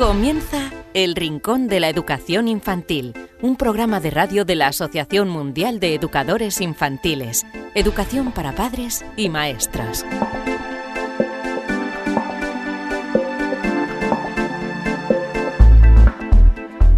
Comienza El Rincón de la Educación Infantil, un programa de radio de la Asociación Mundial de Educadores Infantiles, Educación para Padres y Maestras.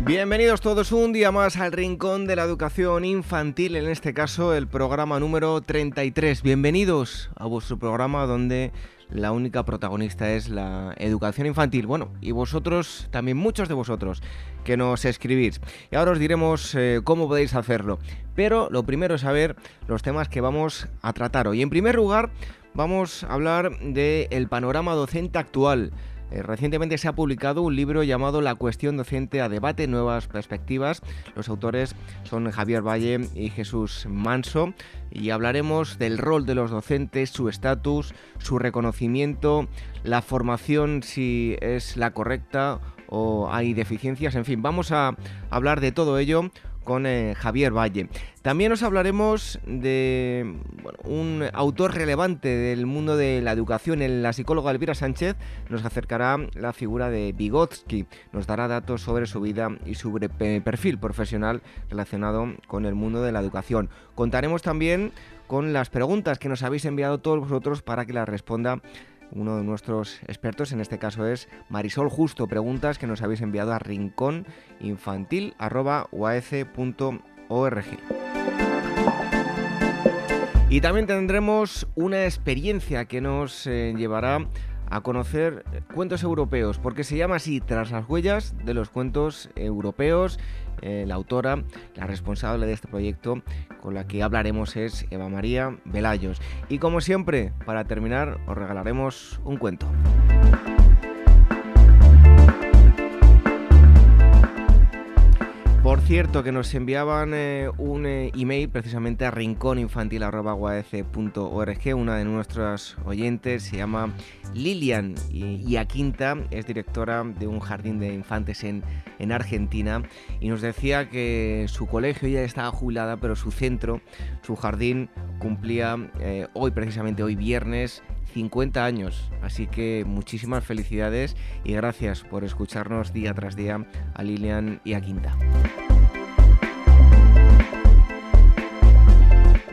Bienvenidos todos un día más al Rincón de la Educación Infantil, en este caso el programa número 33. Bienvenidos a vuestro programa donde la única protagonista es la educación infantil. Bueno, y vosotros, también muchos de vosotros, que nos escribís. Y ahora os diremos eh, cómo podéis hacerlo. Pero lo primero es saber los temas que vamos a tratar hoy. En primer lugar, vamos a hablar del panorama docente actual. Eh, recientemente se ha publicado un libro llamado La cuestión docente a debate, nuevas perspectivas. Los autores son Javier Valle y Jesús Manso y hablaremos del rol de los docentes, su estatus, su reconocimiento, la formación si es la correcta o hay deficiencias, en fin, vamos a hablar de todo ello con eh, Javier Valle. También os hablaremos de un autor relevante del mundo de la educación, la psicóloga Elvira Sánchez nos acercará la figura de Vygotsky, nos dará datos sobre su vida y su perfil profesional relacionado con el mundo de la educación. Contaremos también con las preguntas que nos habéis enviado todos vosotros para que las responda uno de nuestros expertos, en este caso es Marisol Justo. Preguntas que nos habéis enviado a rincóninfantil.org. Y también tendremos una experiencia que nos eh, llevará a conocer cuentos europeos, porque se llama así, tras las huellas de los cuentos europeos. Eh, la autora, la responsable de este proyecto, con la que hablaremos es Eva María Velayos. Y como siempre, para terminar, os regalaremos un cuento. Cierto, que nos enviaban eh, un eh, email precisamente a rincóninfantil.org. Una de nuestras oyentes se llama Lilian y, a Quinta es directora de un jardín de infantes en, en Argentina y nos decía que su colegio ya estaba jubilada, pero su centro, su jardín, cumplía eh, hoy, precisamente hoy viernes, 50 años. Así que muchísimas felicidades y gracias por escucharnos día tras día a Lilian y a Quinta.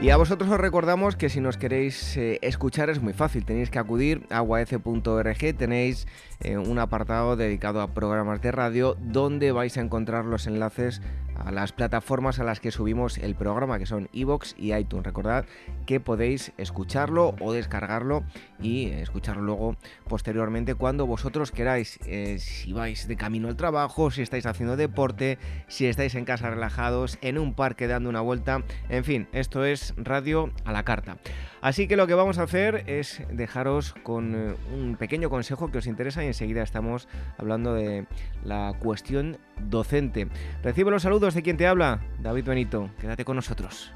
Y a vosotros os recordamos que si nos queréis eh, escuchar es muy fácil, tenéis que acudir a uaf.org, tenéis eh, un apartado dedicado a programas de radio donde vais a encontrar los enlaces a las plataformas a las que subimos el programa, que son iVoox y iTunes. Recordad que podéis escucharlo o descargarlo y escucharlo luego posteriormente cuando vosotros queráis. Eh, si vais de camino al trabajo, si estáis haciendo deporte, si estáis en casa relajados, en un parque dando una vuelta. En fin, esto es radio a la carta. Así que lo que vamos a hacer es dejaros con eh, un pequeño consejo que os interesa y enseguida estamos hablando de la cuestión docente. Recibe los saludos de quien te habla, David Benito. Quédate con nosotros.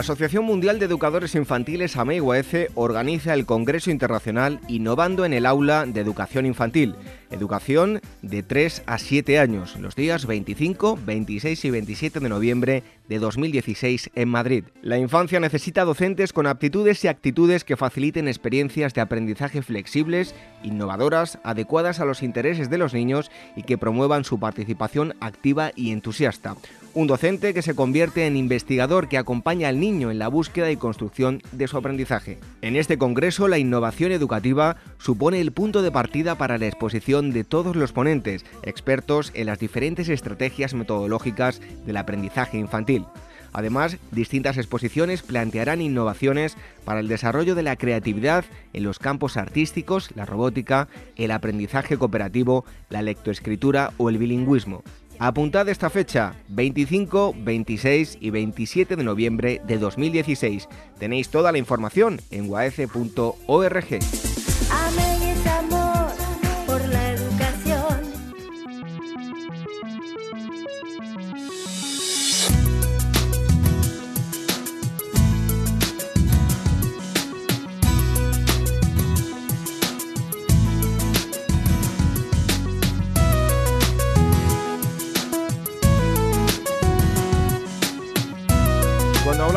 La Asociación Mundial de Educadores Infantiles AMEIUAECE organiza el Congreso Internacional Innovando en el Aula de Educación Infantil, educación de 3 a 7 años, los días 25, 26 y 27 de noviembre de 2016 en Madrid. La infancia necesita docentes con aptitudes y actitudes que faciliten experiencias de aprendizaje flexibles, innovadoras, adecuadas a los intereses de los niños y que promuevan su participación activa y entusiasta. Un docente que se convierte en investigador que acompaña al niño en la búsqueda y construcción de su aprendizaje. En este congreso, la innovación educativa supone el punto de partida para la exposición de todos los ponentes, expertos en las diferentes estrategias metodológicas del aprendizaje infantil. Además, distintas exposiciones plantearán innovaciones para el desarrollo de la creatividad en los campos artísticos, la robótica, el aprendizaje cooperativo, la lectoescritura o el bilingüismo. Apuntad esta fecha, 25, 26 y 27 de noviembre de 2016. Tenéis toda la información en waece.org.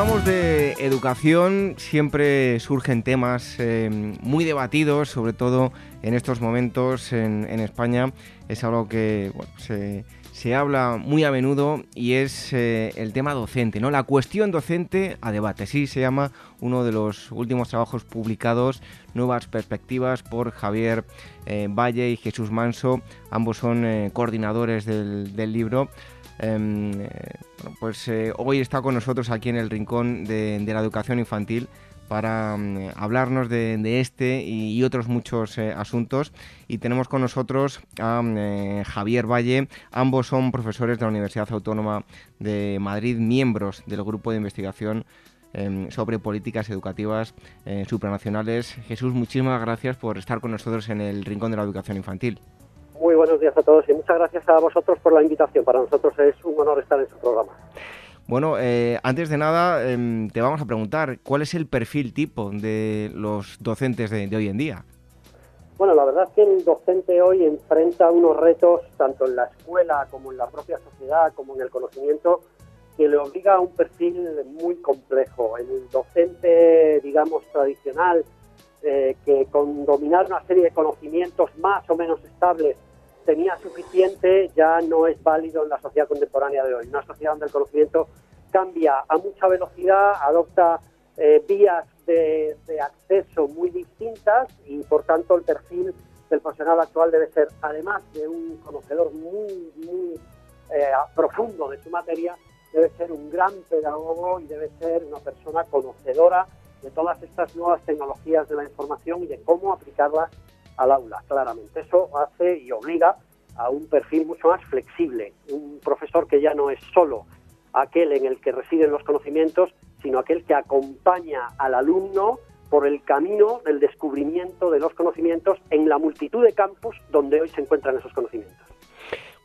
hablamos de educación siempre surgen temas eh, muy debatidos, sobre todo en estos momentos en, España. Es algo que se, habla muy a menudo y es eh, el tema docente, ¿no? La cuestión docente a debate. Sí, se llama uno de los últimos trabajos publicados, Nuevas Perspectivas, por Javier eh, Valle y Jesús Manso. Ambos son coordinadores del, del libro. Em, eh, pues eh, hoy está con nosotros aquí en el Rincón de, la Educación Infantil para mm, hablarnos de, este y, otros muchos eh, asuntos. Y tenemos con nosotros a mm, Javier Valle. Ambos son profesores de la Universidad Autónoma de Madrid, miembros del grupo de investigación em, sobre políticas educativas supranacionales. Jesús, muchísimas gracias por estar con nosotros en el Rincón de la Educación Infantil. Muy buenos días a todos y muchas gracias a vosotros por la invitación. Para nosotros es un honor estar en su programa. Bueno, eh, antes de nada, em, te vamos a preguntar, ¿cuál es el perfil tipo de los docentes de, hoy en día? Bueno, la verdad es que el docente hoy enfrenta unos retos, tanto en la escuela como en la propia sociedad, como en el conocimiento, que le obliga a un perfil muy complejo. El docente, digamos, tradicional, eh, que con dominar una serie de conocimientos más o menos estables tenía suficiente ya no es válido en la sociedad contemporánea de hoy. Una sociedad donde el conocimiento cambia a mucha velocidad, adopta eh, vías de, acceso muy distintas y por tanto el perfil del profesional actual debe ser, además de un conocedor muy, muy eh, profundo de su materia, debe ser un gran pedagogo y debe ser una persona conocedora de todas estas nuevas tecnologías de la información y de cómo aplicarlas al aula, claramente. Eso hace y obliga a un perfil mucho más flexible, un profesor que ya no es solo aquel en el que residen los conocimientos, sino aquel que acompaña al alumno por el camino del descubrimiento de los conocimientos en la multitud de campos donde hoy se encuentran esos conocimientos.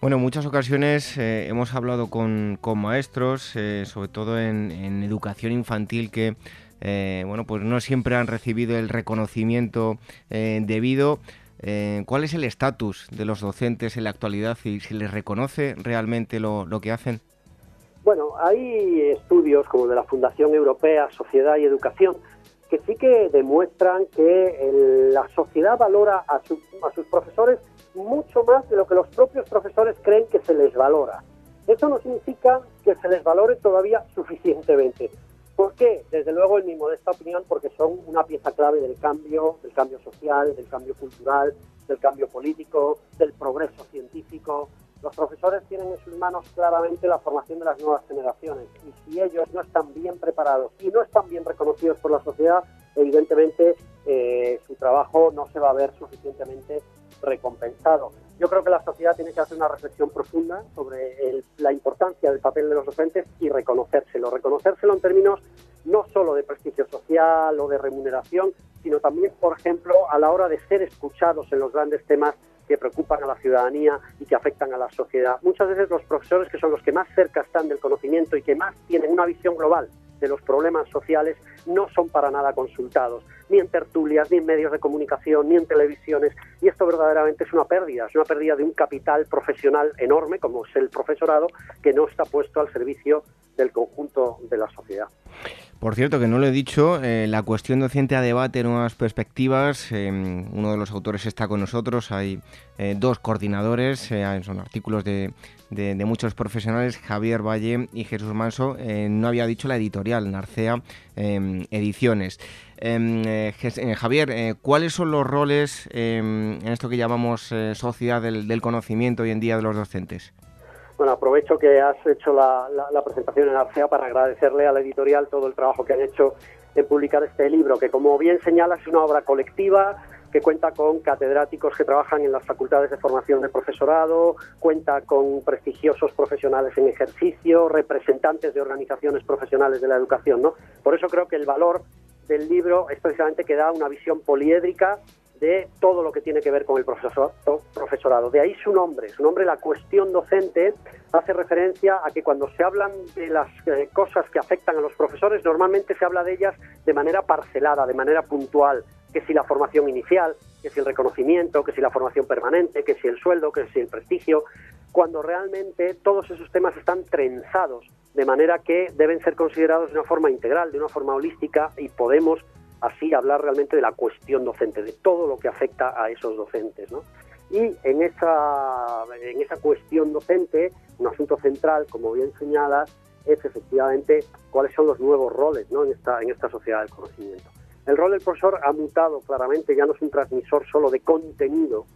Bueno, en muchas ocasiones eh, hemos hablado con, maestros, eh, sobre todo en, educación infantil, que eh, bueno, pues no siempre han recibido el reconocimiento eh, debido. Eh, ¿Cuál es el estatus de los docentes en la actualidad y si les reconoce realmente lo, que hacen? Bueno, hay estudios como de la Fundación Europea Sociedad y Educación que sí que demuestran que la sociedad valora a, a sus profesores mucho más de lo que los propios profesores creen que se les valora. Eso no significa que se les valore todavía suficientemente. ¿Por qué? Desde luego, en mi modesta opinión, porque son una pieza clave del cambio, del cambio social, del cambio cultural, del cambio político, del progreso científico. Los profesores tienen en sus manos claramente la formación de las nuevas generaciones y si ellos no están bien preparados y no están bien reconocidos por la sociedad, evidentemente eh, su trabajo no se va a ver suficientemente recompensado. Yo creo que la sociedad tiene que hacer una reflexión profunda sobre la importancia del papel de los docentes y reconocérselo. Reconocérselo en términos no solo de prestigio social o de remuneración, sino también, por ejemplo, a la hora de ser escuchados en los grandes temas que preocupan a la ciudadanía y que afectan a la sociedad. Muchas veces los profesores, que son los que más cerca están del conocimiento y que más tienen una visión global de los problemas sociales, no son para nada consultados ni en tertulias, ni en medios de comunicación, ni en televisiones. Y esto verdaderamente es una pérdida, es una pérdida de un capital profesional enorme, como es el profesorado, que no está puesto al servicio del conjunto de la sociedad. Por cierto, que no lo he dicho, eh, la cuestión docente a debate, nuevas perspectivas. Em, uno de los autores está con nosotros. Hay eh, dos coordinadores, eh, son artículos de, de, muchos profesionales, Javier Valle y Jesús Manso. no había dicho la editorial, Narcea Ediciones. Em, Javier, ¿cuáles son los roles en esto que llamamos sociedad del, conocimiento hoy en día de los docentes? Bueno, aprovecho que has hecho la, presentación en Arcea para agradecerle a la editorial todo el trabajo que han hecho en publicar este libro, que como bien señala es una obra colectiva que cuenta con catedráticos que trabajan en las facultades de formación de profesorado, cuenta con prestigiosos profesionales en ejercicio, representantes de organizaciones profesionales de la educación, ¿no? Por eso creo que el valor del libro es precisamente que da una visión poliédrica de todo lo que tiene que ver con el profesorado. De ahí su nombre. Su nombre, la cuestión docente, hace referencia a que cuando se hablan de las eh, cosas que afectan a los profesores, normalmente se habla de ellas de manera parcelada, de manera puntual, que si la formación inicial, que si el reconocimiento, que si la formación permanente, que si el sueldo, que si el prestigio, cuando realmente todos esos temas están trenzados, de manera que deben ser considerados de una forma integral, de una forma holística y podemos así hablar realmente de la cuestión docente, de todo lo que afecta a esos docentes. ¿no? Y en esa, en esa cuestión docente, un asunto central, como bien señalas, es efectivamente cuáles son los nuevos roles ¿no? en, esta, en esta sociedad del conocimiento. El rol del profesor ha mutado claramente, ya no es un transmisor solo de contenido,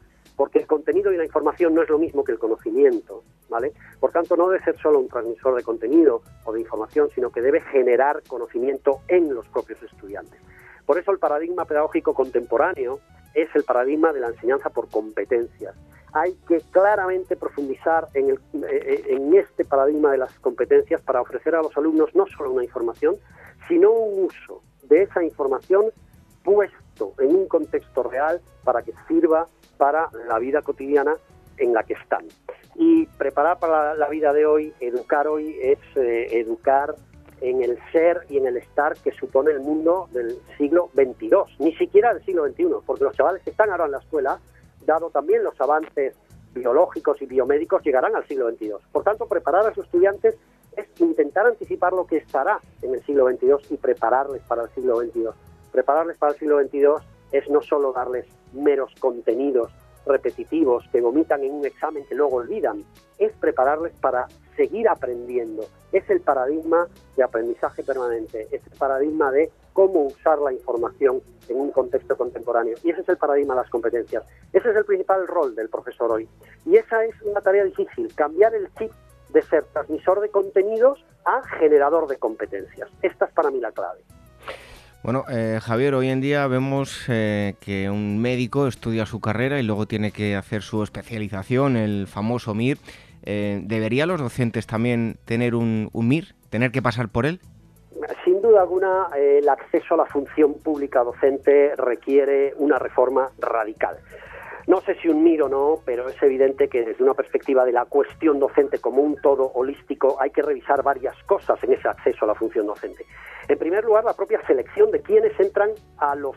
porque el contenido y la información no es lo mismo que el conocimiento, ¿vale? Por tanto, no debe ser solo un transmisor de contenido o de información, sino que debe generar conocimiento en los propios estudiantes. Por eso el paradigma pedagógico contemporáneo es el paradigma de la enseñanza por competencias. Hay que claramente profundizar en, eh, en este paradigma de las competencias para ofrecer a los alumnos no solo una información, sino un uso de esa información puesto en un contexto real para que sirva para la vida cotidiana en la que están. Y preparar para la vida de hoy, educar hoy, es eh, educar en el ser y en el estar que supone el mundo del siglo XXII, ni siquiera del siglo XXI, porque los chavales que están ahora en la escuela, dado también los avances biológicos y biomédicos, llegarán al siglo XXII. Por tanto, preparar a sus estudiantes es intentar anticipar lo que estará en el siglo XXII y prepararles para el siglo XXII. Prepararles para el siglo XXII es no solo darles meros contenidos repetitivos que vomitan en un examen que luego olvidan, es prepararles para seguir aprendiendo. Es el paradigma de aprendizaje permanente, es el paradigma de cómo usar la información en un contexto contemporáneo. Y ese es el paradigma de las competencias. Ese es el principal rol del profesor hoy. Y esa es una tarea difícil, cambiar el chip de ser transmisor de contenidos a generador de competencias. Esta es para mí la clave. Bueno, eh, Javier, hoy en día vemos eh, que un médico estudia su carrera y luego tiene que hacer su especialización, el famoso MIR. Eh, ¿Deberían los docentes también tener un, un, MIR, tener que pasar por él? Sin duda alguna, el acceso a la función pública docente requiere una reforma radical. No sé si un MIR o no, pero es evidente que desde una perspectiva de la cuestión docente como un todo holístico hay que revisar varias cosas en ese acceso a la función docente. En primer lugar, la propia selección de quienes entran a los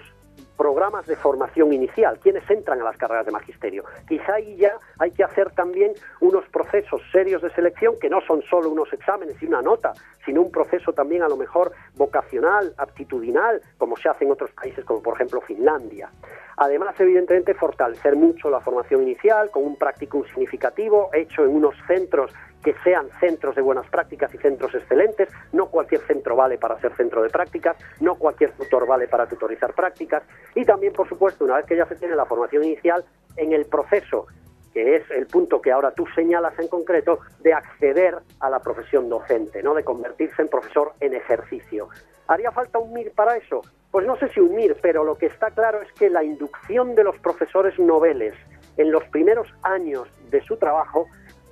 programas de formación inicial, quienes entran a las carreras de magisterio. Quizá ahí ya hay que hacer también unos procesos serios de selección que no son solo unos exámenes y una nota, sino un proceso también a lo mejor vocacional, aptitudinal, como se hace en otros países como por ejemplo Finlandia. Además, evidentemente, fortalecer mucho la formación inicial con un practicum significativo hecho en unos centros que sean centros de buenas prácticas y centros excelentes. No cualquier centro vale para ser centro de prácticas, no cualquier tutor vale para tutorizar prácticas. Y también, por supuesto, una vez que ya se tiene la formación inicial, en el proceso que es el punto que ahora tú señalas en concreto, de acceder a la profesión docente, ¿no? de convertirse en profesor en ejercicio. ¿Haría falta un MIR para eso? Pues no sé si un MIR, pero lo que está claro es que la inducción de los profesores noveles en los primeros años de su trabajo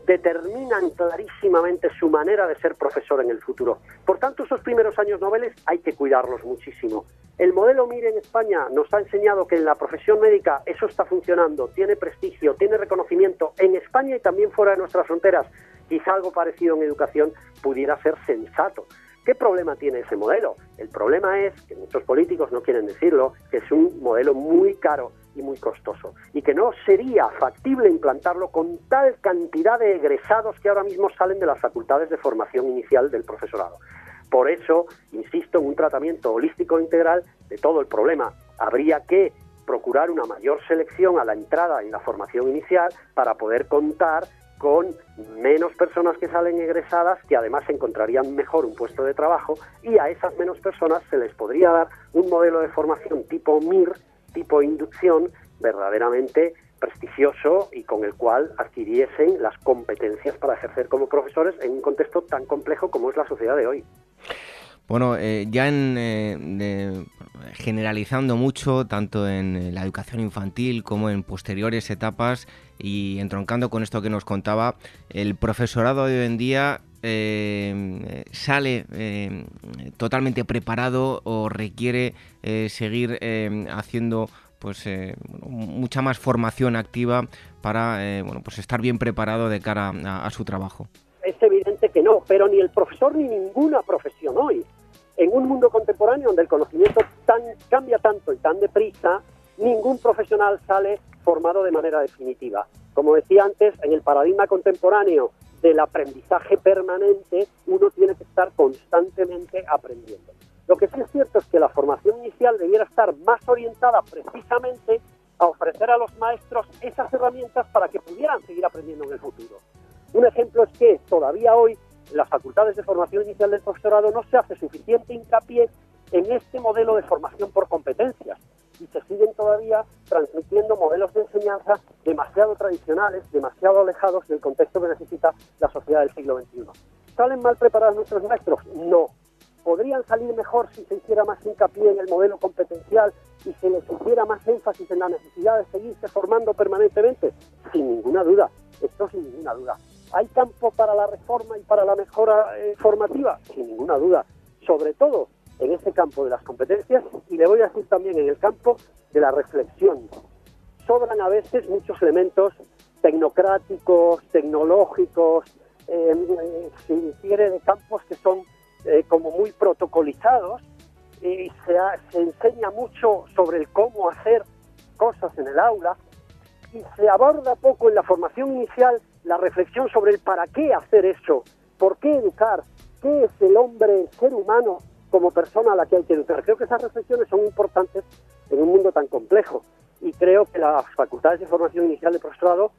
determinan clarísimamente su manera de ser profesor en el futuro. Por tanto, esos primeros años noveles hay que cuidarlos muchísimo. El modelo MIR en España nos ha enseñado que en la profesión médica eso está funcionando, tiene prestigio, tiene reconocimiento en España y también fuera de nuestras fronteras. Quizá algo parecido en educación pudiera ser sensato. ¿Qué problema tiene ese modelo? El problema es, que muchos políticos no quieren decirlo, que es un modelo muy caro y muy costoso y que no sería factible implantarlo con tal cantidad de egresados que ahora mismo salen de las facultades de formación inicial del profesorado. Por eso, insisto en un tratamiento holístico integral de todo el problema. Habría que procurar una mayor selección a la entrada en la formación inicial para poder contar con menos personas que salen egresadas que además encontrarían mejor un puesto de trabajo y a esas menos personas se les podría dar un modelo de formación tipo MIR, tipo inducción, verdaderamente prestigioso y con el cual adquiriesen las competencias para ejercer como profesores en un contexto tan complejo como es la sociedad de hoy. Bueno, eh, ya en, eh, generalizando mucho, tanto en la educación infantil como en posteriores etapas y entroncando con esto que nos contaba, el profesorado de hoy en día eh, sale totalmente preparado o requiere seguir haciendo pues mucha más formación activa para bueno, pues estar bien preparado de cara a, su trabajo. Es evidente que no, pero ni el profesor ni ninguna profesión hoy. En un mundo contemporáneo donde el conocimiento tan, cambia tanto y tan deprisa, ningún profesional sale formado de manera definitiva. Como decía antes, en el paradigma contemporáneo del aprendizaje permanente, uno tiene que estar constantemente aprendiendo. Lo que sí es cierto es que la formación inicial debiera estar más orientada precisamente a ofrecer a los maestros esas herramientas para que pudieran seguir aprendiendo en el futuro. Un ejemplo es que todavía hoy las facultades de formación inicial del profesorado no se hace suficiente hincapié en este modelo de formación por competencias y se siguen todavía transmitiendo modelos de enseñanza demasiado tradicionales, demasiado alejados del contexto que necesita la sociedad del siglo XXI. ¿Salen mal preparados nuestros maestros? No. ¿Podrían salir mejor si se hiciera más hincapié en el modelo competencial y se les hiciera más énfasis en la necesidad de seguirse formando permanentemente? Sin ninguna duda, esto sin ninguna duda. ¿Hay campo para la reforma y para la mejora eh, formativa? Sin ninguna duda. Sobre todo en ese campo de las competencias y le voy a decir también en el campo de la reflexión. Sobran a veces muchos elementos tecnocráticos, tecnológicos, eh, si quiere, de campos que son eh, como muy protocolizados y se, se enseña mucho sobre el cómo hacer cosas en el aula y se aborda poco en la formación inicial la reflexión sobre el para qué hacer eso, por qué educar, qué es el hombre, el ser humano como persona a la que hay que educar. Creo que esas reflexiones son importantes en un mundo tan complejo y creo que las facultades de formación inicial de profesorado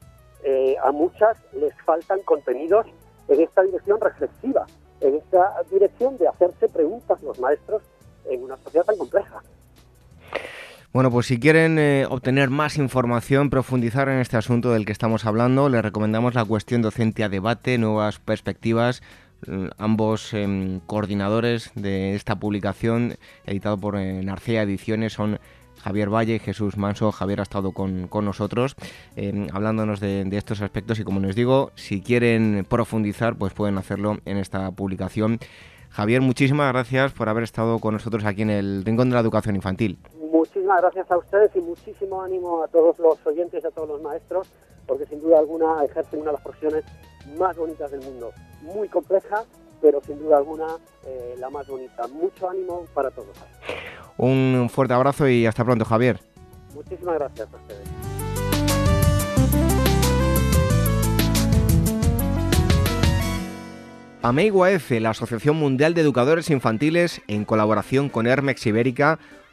eh, a muchas les faltan contenidos en esta dirección reflexiva, en esta dirección de hacerse preguntas los maestros en una sociedad tan compleja. Bueno, pues si quieren eh, obtener más información, profundizar en este asunto del que estamos hablando, les recomendamos la cuestión docente a debate, nuevas perspectivas, ambos em, coordinadores de esta publicación, editado por eh, Narcea Ediciones, son Javier Valle y Jesús Manso. Javier ha estado con, nosotros em, hablándonos de, estos aspectos y como les digo, si quieren profundizar, pues pueden hacerlo en esta publicación. Javier, muchísimas gracias por haber estado con nosotros aquí en el Rincón de la Educación Infantil. Muchísimas gracias a ustedes y muchísimo ánimo a todos los oyentes y a todos los maestros, porque sin duda alguna ejercen una de las profesiones más bonitas del mundo muy compleja, pero sin duda alguna eh, la más bonita. Mucho ánimo para todos. Un fuerte abrazo y hasta pronto, Javier. Muchísimas gracias a ustedes. AMEIGUAF, la Asociación Mundial de Educadores Infantiles, en colaboración con Hermex Ibérica,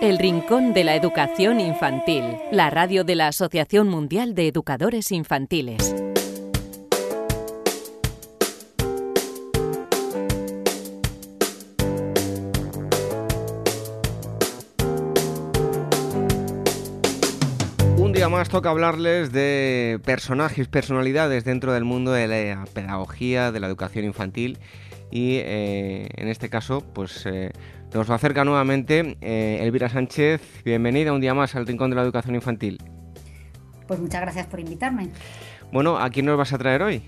El Rincón de la Educación Infantil, la radio de la Asociación Mundial de Educadores Infantiles. Un día más toca hablarles de personajes, personalidades dentro del mundo de la pedagogía, de la educación infantil y eh, en este caso pues eh, nos acerca nuevamente eh, Elvira Sánchez. Bienvenida un día más al Rincón de la Educación Infantil. Pues muchas gracias por invitarme. Bueno, ¿a quién nos vas a traer hoy?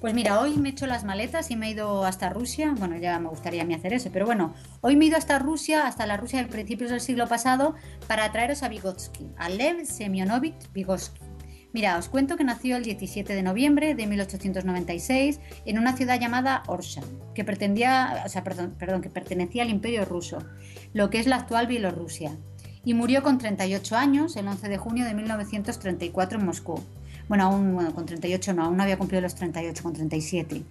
Pues mira, hoy me he hecho las maletas y me he ido hasta Rusia. Bueno, ya me gustaría a mí hacer eso, pero bueno, hoy me he ido hasta Rusia, hasta la Rusia de principios del siglo pasado, para traeros a Vygotsky, a Lev Semyonovich Vygotsky. Mira, os cuento que nació el 17 de noviembre de 1896 en una ciudad llamada Orsha, que pretendía, pertenecía al Imperio ruso, lo que es la actual Bielorrusia, y murió con 38 años el 11 de junio de 1934 en Moscú. Bueno, aún con 38 no, aún no había cumplido los 38, con 37.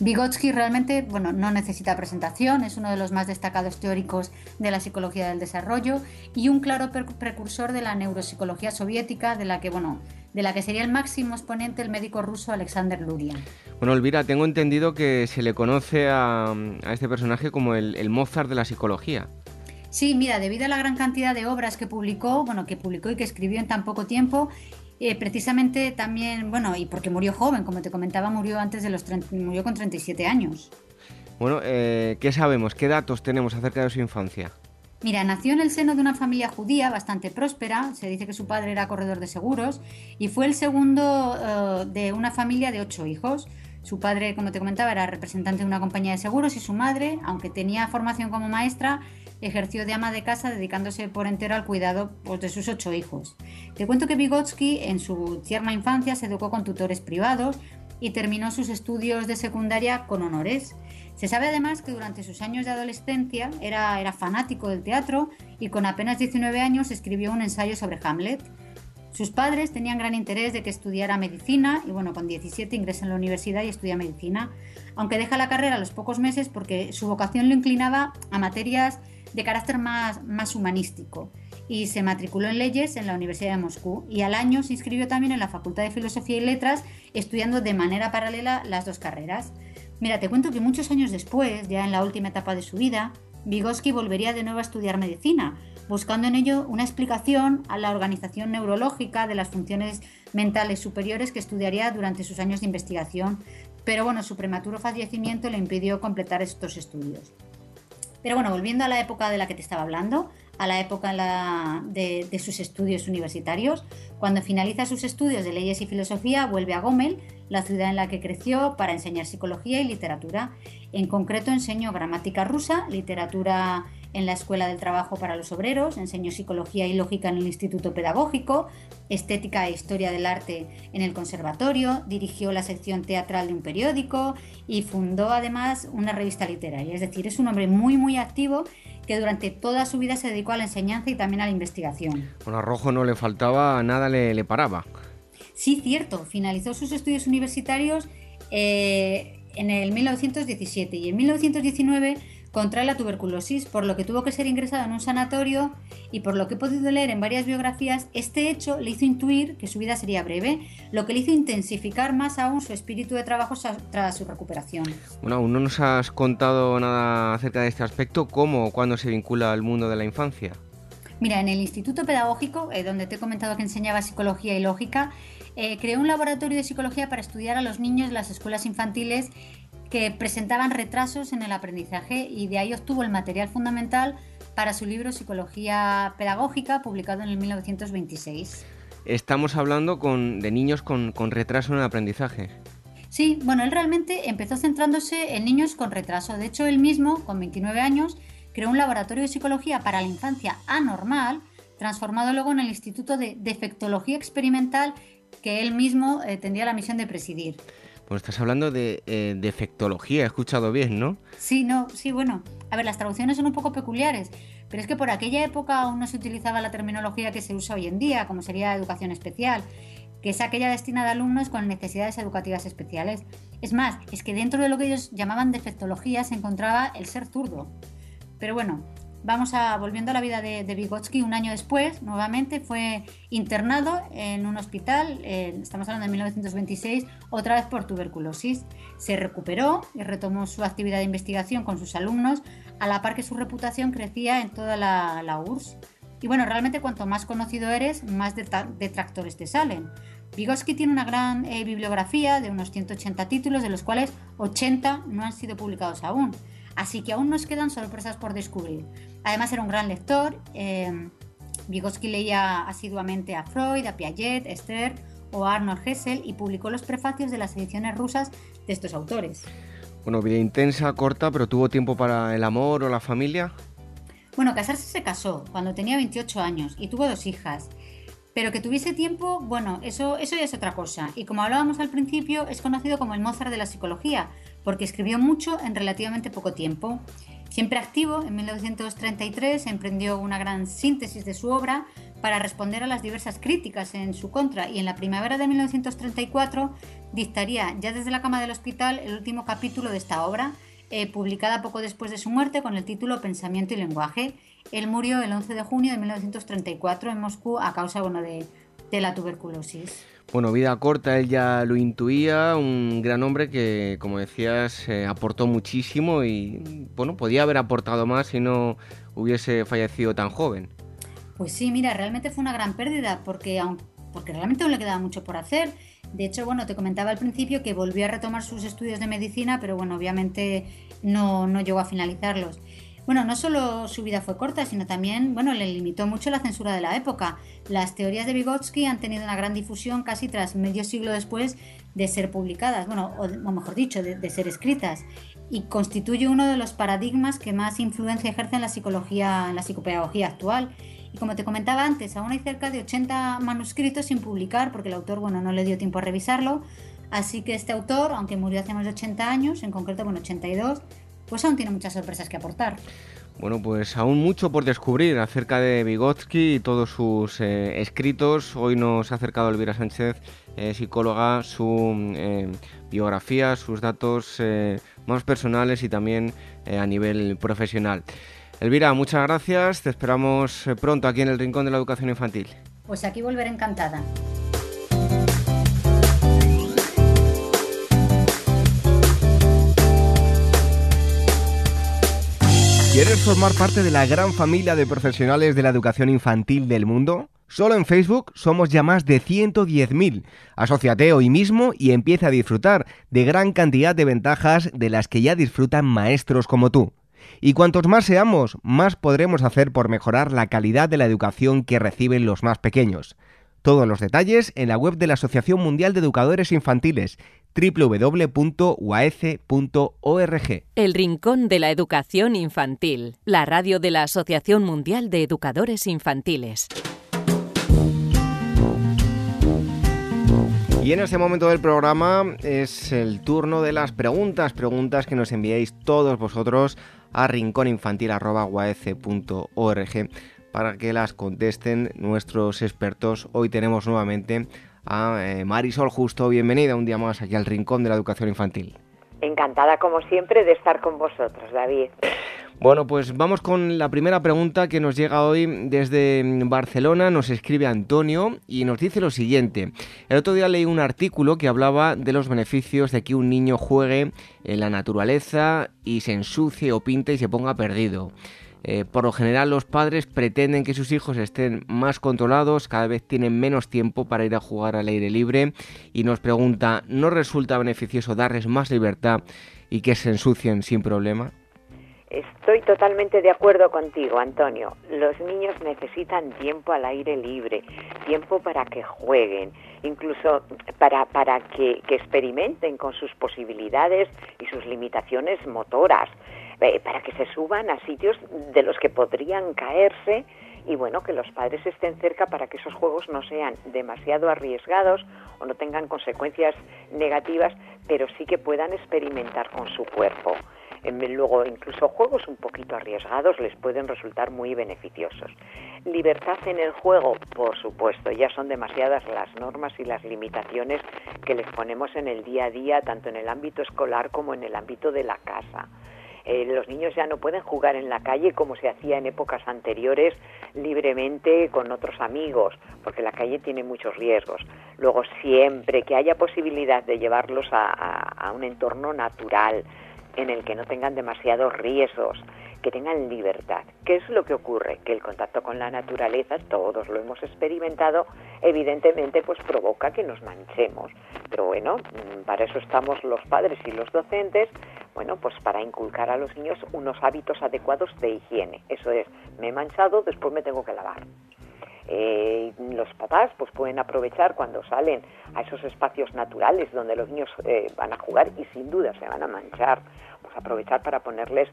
Vygotsky realmente bueno, no necesita presentación, es uno de los más destacados teóricos de la psicología del desarrollo y un claro precursor de la neuropsicología soviética, de la que, bueno, de la que sería el máximo exponente el médico ruso Alexander Luria. Bueno, Elvira, tengo entendido que se le conoce a, este personaje como el, el Mozart de la psicología. Sí, mira, debido a la gran cantidad de obras que publicó, bueno, que publicó y que escribió en tan poco tiempo, eh, precisamente también, bueno, y porque murió joven, como te comentaba, murió antes de los murió con 37 años. Bueno, eh, ¿qué sabemos? ¿Qué datos tenemos acerca de su infancia? Mira, nació en el seno de una familia judía bastante próspera, se dice que su padre era corredor de seguros y fue el segundo eh, de una familia de ocho hijos. Su padre, como te comentaba, era representante de una compañía de seguros y su madre, aunque tenía formación como maestra, ejerció de ama de casa dedicándose por entero al cuidado pues, de sus ocho hijos. Te cuento que Vygotsky en su tierna infancia se educó con tutores privados y terminó sus estudios de secundaria con honores. Se sabe además que durante sus años de adolescencia era, era fanático del teatro y con apenas 19 años escribió un ensayo sobre Hamlet. Sus padres tenían gran interés de que estudiara medicina y bueno, con 17 ingresa en la universidad y estudia medicina, aunque deja la carrera a los pocos meses porque su vocación lo inclinaba a materias de carácter más, más humanístico y se matriculó en leyes en la Universidad de Moscú y al año se inscribió también en la Facultad de Filosofía y Letras estudiando de manera paralela las dos carreras. Mira, te cuento que muchos años después, ya en la última etapa de su vida, Vygotsky volvería de nuevo a estudiar medicina, buscando en ello una explicación a la organización neurológica de las funciones mentales superiores que estudiaría durante sus años de investigación, pero bueno, su prematuro fallecimiento le impidió completar estos estudios. Pero bueno, volviendo a la época de la que te estaba hablando, a la época de, sus estudios universitarios, cuando finaliza sus estudios de leyes y filosofía, vuelve a Gomel, la ciudad en la que creció, para enseñar psicología y literatura. En concreto enseñó gramática rusa, literatura en la Escuela del Trabajo para los Obreros, enseñó psicología y lógica en el Instituto Pedagógico, estética e historia del arte en el Conservatorio, dirigió la sección teatral de un periódico y fundó además una revista literaria. Es decir, es un hombre muy muy activo que durante toda su vida se dedicó a la enseñanza y también a la investigación. Bueno, a Rojo no le faltaba, nada le, le paraba. Sí, cierto, finalizó sus estudios universitarios eh, en el 1917 y en 1919 contrae la tuberculosis, por lo que tuvo que ser ingresado en un sanatorio y por lo que he podido leer en varias biografías, este hecho le hizo intuir que su vida sería breve, lo que le hizo intensificar más aún su espíritu de trabajo tras su recuperación. Bueno, aún no nos has contado nada acerca de este aspecto, cómo o cuándo se vincula al mundo de la infancia. Mira, en el Instituto Pedagógico, eh, donde te he comentado que enseñaba psicología y lógica, eh, creó un laboratorio de psicología para estudiar a los niños de las escuelas infantiles que presentaban retrasos en el aprendizaje y de ahí obtuvo el material fundamental para su libro Psicología Pedagógica, publicado en el 1926. Estamos hablando de niños con, con retraso en el aprendizaje. Sí, bueno, él realmente empezó centrándose en niños con retraso. De hecho, él mismo, con 29 años, creó un laboratorio de psicología para la infancia anormal, transformado luego en el Instituto de Defectología Experimental que él mismo eh, tendría la misión de presidir. Pues estás hablando de eh, defectología, he escuchado bien, ¿no? Sí, no, sí, bueno. A ver, las traducciones son un poco peculiares, pero es que por aquella época aún no se utilizaba la terminología que se usa hoy en día, como sería educación especial, que es aquella destinada a alumnos con necesidades educativas especiales. Es más, es que dentro de lo que ellos llamaban defectología se encontraba el ser zurdo. Pero bueno, Vamos a, volviendo a la vida de, Vygotsky, un año después, nuevamente fue internado en un hospital, estamos hablando de 1926, otra vez por tuberculosis. Se recuperó y retomó su actividad de investigación con sus alumnos, a la par que su reputación crecía en toda la, URSS. Y bueno, realmente cuanto más conocido eres, más detractores te salen. Vygotsky tiene una gran eh, bibliografía de unos 180 títulos, de los cuales 80 no han sido publicados aún. Así que aún nos quedan sorpresas por descubrir. Además era un gran lector. Eh, Vygotsky leía asiduamente a Freud, a Piaget, Esther o a Arnold Hessel y publicó los prefacios de las ediciones rusas de estos autores. Bueno, vida intensa, corta, pero tuvo tiempo para el amor o la familia. Bueno, casarse se casó cuando tenía 28 años y tuvo dos hijas. Pero que tuviese tiempo, bueno, eso, eso ya es otra cosa. Y como hablábamos al principio, es conocido como el Mozart de la psicología, porque escribió mucho en relativamente poco tiempo. Siempre activo, en 1933 emprendió una gran síntesis de su obra para responder a las diversas críticas en su contra y en la primavera de 1934 dictaría ya desde la cama del hospital el último capítulo de esta obra, eh, publicada poco después de su muerte con el título Pensamiento y lenguaje. Él murió el 11 de junio de 1934 en Moscú a causa de la tuberculosis. Bueno, vida corta, él ya lo intuía, un gran hombre que, como decías, eh, aportó muchísimo y, bueno, podía haber aportado más si no hubiese fallecido tan joven. Pues sí, mira, realmente fue una gran pérdida porque, porque realmente aún le quedaba mucho por hacer. De hecho, bueno, te comentaba al principio que volvió a retomar sus estudios de medicina, pero bueno, obviamente no, no llegó a finalizarlos. Bueno, no solo su vida fue corta, sino también, bueno, le limitó mucho la censura de la época. Las teorías de Vygotsky han tenido una gran difusión casi tras medio siglo después de ser publicadas, bueno, o, mejor dicho, de, ser escritas, y constituye uno de los paradigmas que más influencia ejerce en la psicología, la psicopedagogía actual. Y como te comentaba antes, aún hay cerca de 80 manuscritos sin publicar porque el autor, bueno, no le dio tiempo a revisarlo. Así que este autor, aunque murió hace más de 80 años, en concreto, bueno, 82, pues aún tiene muchas sorpresas que aportar. Bueno, pues aún mucho por descubrir acerca de Vygotsky y todos sus eh, escritos. Hoy nos ha acercado Elvira Sánchez, eh, psicóloga, su eh, biografía, sus datos más personales y también a nivel profesional. Elvira, muchas gracias. Te esperamos pronto aquí en el Rincón de la Educación Infantil. Pues aquí volveré encantada. ¿Quieres formar parte de la gran familia de profesionales de la educación infantil del mundo? Solo en Facebook somos ya más de 110.000. Asociate hoy mismo y empieza a disfrutar de gran cantidad de ventajas de las que ya disfrutan maestros como tú. Y cuantos más seamos, más podremos hacer por mejorar la calidad de la educación que reciben los más pequeños. Todos los detalles en la web de la Asociación Mundial de Educadores Infantiles www.uaece.org. El Rincón de la Educación Infantil, la radio de la Asociación Mundial de Educadores Infantiles. Y en este momento del programa es el turno de las preguntas, preguntas que nos enviáis todos vosotros a rincóninfantil.org para que las contesten nuestros expertos. Hoy tenemos nuevamente a eh, Marisol Justo. Bienvenida un día más aquí al Rincón de la Educación Infantil. Encantada, como siempre, de estar con vosotros, David. Bueno, pues vamos con la primera pregunta que nos llega hoy desde Barcelona. Nos escribe Antonio y nos dice lo siguiente. El otro día leí un artículo que hablaba de los beneficios de que un niño juegue en la naturaleza y se ensucie o pinte y se ponga perdido. Eh, por lo general los padres pretenden que sus hijos estén más controlados, cada vez tienen menos tiempo para ir a jugar al aire libre y nos pregunta, ¿no resulta beneficioso darles más libertad y que se ensucien sin problema? Estoy totalmente de acuerdo contigo, Antonio. Los niños necesitan tiempo al aire libre, tiempo para que jueguen, incluso para, para que experimenten con sus posibilidades y sus limitaciones motoras. Eh, para que se suban a sitios de los que podrían caerse y bueno, que los padres estén cerca para que esos juegos no sean demasiado arriesgados o no tengan consecuencias negativas, pero sí que puedan experimentar con su cuerpo. Luego, incluso juegos un poquito arriesgados les pueden resultar muy beneficiosos. Libertad en el juego, por supuesto, ya son demasiadas las normas y las limitaciones que les ponemos en el día a día, tanto en el ámbito escolar como en el ámbito de la casa. Eh, los niños ya no pueden jugar en la calle como se hacía en épocas anteriores libremente con otros amigos, porque la calle tiene muchos riesgos. Luego, siempre que haya posibilidad de llevarlos a un entorno natural, en el que no tengan demasiados riesgos, que tengan libertad. ¿Qué es lo que ocurre? Que el contacto con la naturaleza, todos lo hemos experimentado, evidentemente pues provoca que nos manchemos. Pero bueno, mm, para eso estamos los padres y los docentes, bueno, pues para inculcar a los niños unos hábitos adecuados de higiene. Eso es, me he manchado, después me tengo que lavar. Eh, los papás pues pueden aprovechar cuando salen a esos espacios naturales donde los niños eh, van a jugar y sin duda se van a manchar, pues aprovechar para ponerles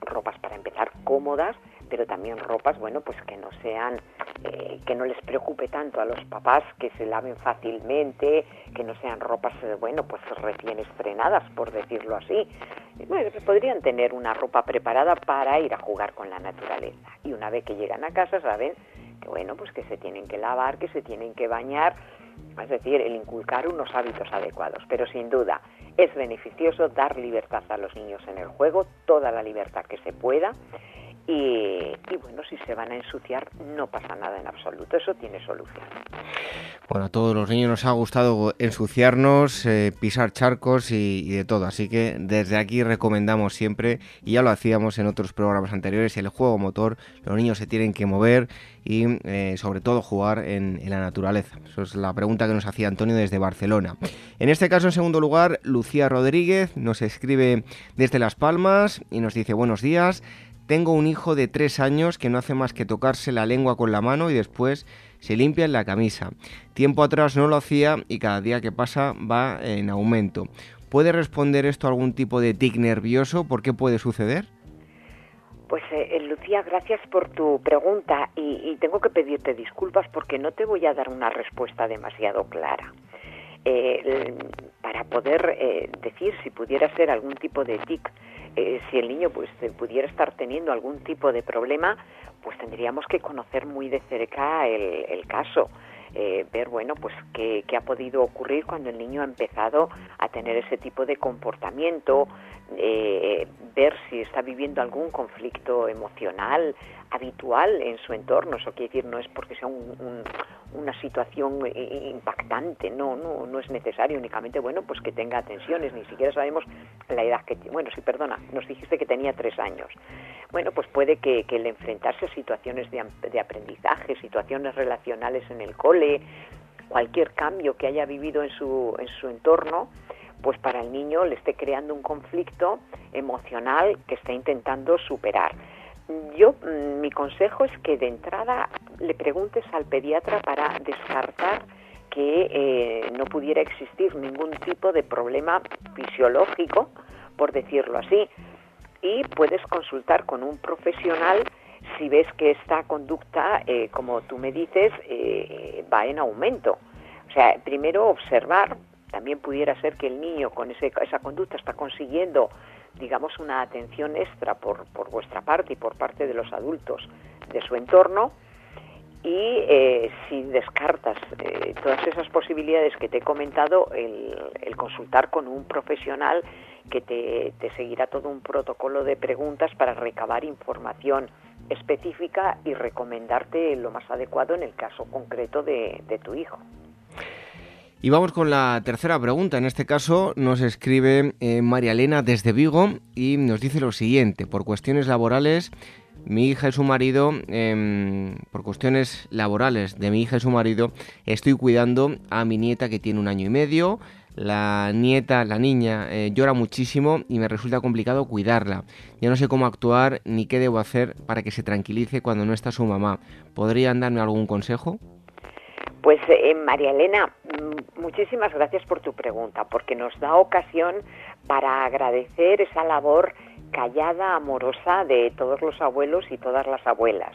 ropas para empezar cómodas, pero también ropas, bueno, pues que no sean, eh, que no les preocupe tanto a los papás, que se laven fácilmente, que no sean ropas, eh, bueno, pues recién estrenadas, por decirlo así. Bueno, podrían tener una ropa preparada para ir a jugar con la naturaleza. Y una vez que llegan a casa saben que, bueno, pues que se tienen que lavar, que se tienen que bañar, es decir, el inculcar unos hábitos adecuados. Pero sin duda es beneficioso dar libertad a los niños en el juego, toda la libertad que se pueda. Y, bueno, si se van a ensuciar no pasa nada en absoluto, eso tiene solución. Bueno, a todos los niños nos ha gustado ensuciarnos, eh, pisar charcos y, de todo, así que desde aquí recomendamos siempre, y ya lo hacíamos en otros programas anteriores, el juego motor, los niños se tienen que mover y eh, sobre todo jugar en, la naturaleza. Eso es la pregunta que nos hacía Antonio desde Barcelona. En este caso, en segundo lugar, Lucía Rodríguez nos escribe desde Las Palmas y nos dice buenos días. Tengo un hijo de tres años que no hace más que tocarse la lengua con la mano y después se limpia en la camisa. Tiempo atrás no lo hacía y cada día que pasa va en aumento. ¿Puede responder esto a algún tipo de tic nervioso? ¿Por qué puede suceder? Pues eh, eh, Lucía, gracias por tu pregunta y, tengo que pedirte disculpas porque no te voy a dar una respuesta demasiado clara. Eh, para poder decir si pudiera ser algún tipo de tic eh, si el niño pues eh, pudiera estar teniendo algún tipo de problema, pues tendríamos que conocer muy de cerca el, caso. Eh, ver bueno pues qué, ha podido ocurrir cuando el niño ha empezado a tener ese tipo de comportamiento ver si está viviendo algún conflicto emocional habitual en su entorno. Eso quiere decir, no es porque sea una situación impactante, no, no, no es necesario únicamente, bueno, pues que tenga tensiones, ni siquiera sabemos la edad que tiene. Bueno, sí, perdona, nos dijiste que tenía tres años. Bueno, pues puede que, que el enfrentarse a situaciones de, de aprendizaje, situaciones relacionales en el cole, cualquier cambio que haya vivido en su, en su entorno, pues para el niño le esté creando un conflicto emocional que está intentando superar. Yo, mm, mi consejo es que de entrada le preguntes al pediatra para descartar que eh, no pudiera existir ningún tipo de problema fisiológico, por decirlo así, y puedes consultar con un profesional si ves que esta conducta, eh, como tú me dices, eh, va en aumento. O sea, primero observar también pudiera ser que el niño con ese, esa conducta está consiguiendo, digamos, una atención extra por, por vuestra parte y por parte de los adultos de su entorno. Y eh, si descartas eh, todas esas posibilidades que te he comentado, el, el consultar con un profesional que te, te, seguirá todo un protocolo de preguntas para recabar información específica y recomendarte lo más adecuado en el caso concreto de, de tu hijo. Y vamos con la tercera pregunta. En este caso nos escribe eh, María Elena desde Vigo y nos dice lo siguiente. Por cuestiones laborales, mi hija y su marido, em, por cuestiones laborales de mi hija y su marido, estoy cuidando a mi nieta que tiene un año y medio. La nieta, la niña, eh, llora muchísimo y me resulta complicado cuidarla. Ya no sé cómo actuar ni qué debo hacer para que se tranquilice cuando no está su mamá. ¿Podrían darme algún consejo? Pues eh, María Elena, mm, muchísimas gracias por tu pregunta, porque nos da ocasión para agradecer esa labor callada, amorosa de todos los abuelos y todas las abuelas,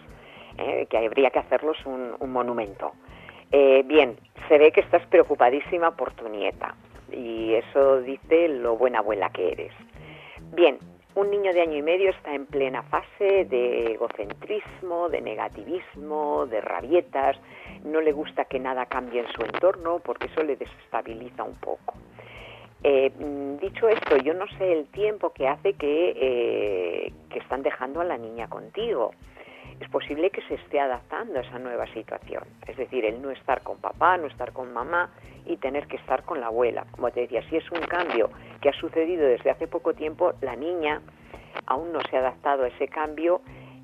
eh, que habría que hacerlos un, monumento. Eh, bien, se ve que estás preocupadísima por tu nieta y eso dice lo buena abuela que eres. Bien, un niño de año y medio está en plena fase de egocentrismo, de negativismo, de rabietas, no le gusta que nada cambie en su entorno porque eso le desestabiliza un poco. Eh, dicho esto, yo no sé el tiempo que hace que, eh, que están dejando a la niña contigo. Es posible que se esté adaptando a esa nueva situación. Es decir, el no estar con papá, no estar con mamá y tener que estar con la abuela. Como te decía, si es un cambio que ha sucedido desde hace poco tiempo, la niña aún no se ha adaptado a ese cambio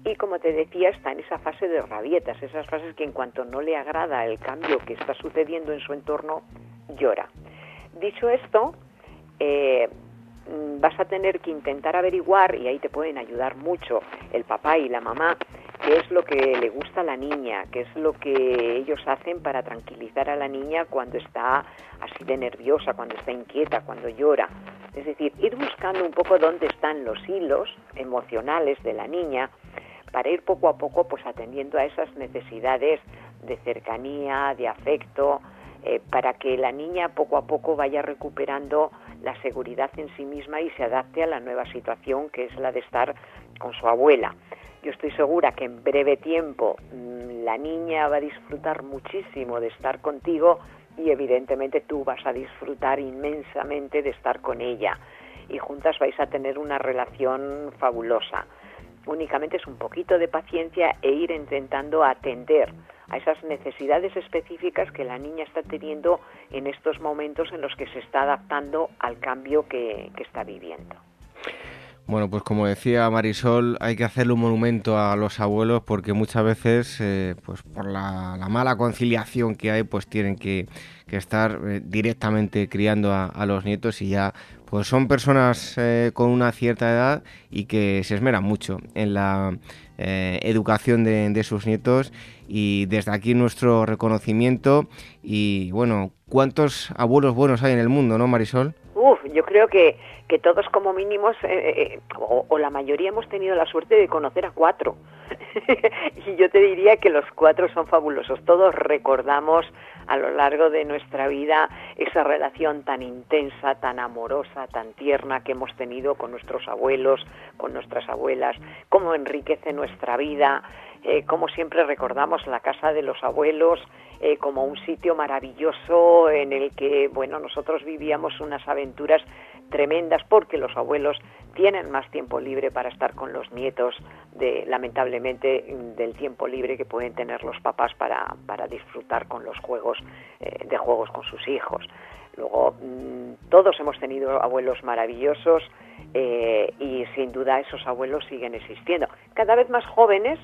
y como te decía está en esa fase de rabietas, esas fases que en cuanto no le agrada el cambio que está sucediendo en su entorno, llora. Dicho esto, eh, vas a tener que intentar averiguar, y ahí te pueden ayudar mucho el papá y la mamá, qué es lo que le gusta a la niña, qué es lo que ellos hacen para tranquilizar a la niña cuando está así de nerviosa, cuando está inquieta, cuando llora. Es decir, ir buscando un poco dónde están los hilos emocionales de la niña para ir poco a poco pues atendiendo a esas necesidades de cercanía, de afecto, eh, para que la niña poco a poco vaya recuperando la seguridad en sí misma y se adapte a la nueva situación que es la de estar con su abuela. Yo estoy segura que en breve tiempo mm, la niña va a disfrutar muchísimo de estar contigo y evidentemente tú vas a disfrutar inmensamente de estar con ella y juntas vais a tener una relación fabulosa. Únicamente es un poquito de paciencia e ir intentando atender a esas necesidades específicas que la niña está teniendo en estos momentos en los que se está adaptando al cambio que, está viviendo. Bueno, pues como decía Marisol, hay que hacerle un monumento a los abuelos porque muchas veces, eh, pues por la, mala conciliación que hay, pues tienen que, estar eh, directamente criando a, los nietos y ya, pues son personas eh, con una cierta edad y que se esmeran mucho en la educación de, de sus nietos y desde aquí nuestro reconocimiento y bueno, ¿cuántos abuelos buenos hay en el mundo, no Marisol? Uf, yo creo que, que todos como mínimos, eh, eh, eh, o, la mayoría hemos tenido la suerte de conocer a cuatro. y yo te diría que los cuatro son fabulosos. Todos recordamos a lo largo de nuestra vida esa relación tan intensa, tan amorosa, tan tierna que hemos tenido con nuestros abuelos, con nuestras abuelas, cómo enriquece nuestra vida, eh, como siempre recordamos la casa de los abuelos eh, como un sitio maravilloso en el que, bueno, nosotros vivíamos unas aventuras tremendas porque los abuelos tienen más tiempo libre para estar con los nietos de lamentablemente del tiempo libre que pueden tener los papás para, para disfrutar con los juegos eh, de juegos con sus hijos. Luego mm, todos hemos tenido abuelos maravillosos y sin duda esos abuelos siguen existiendo. Cada vez más jóvenes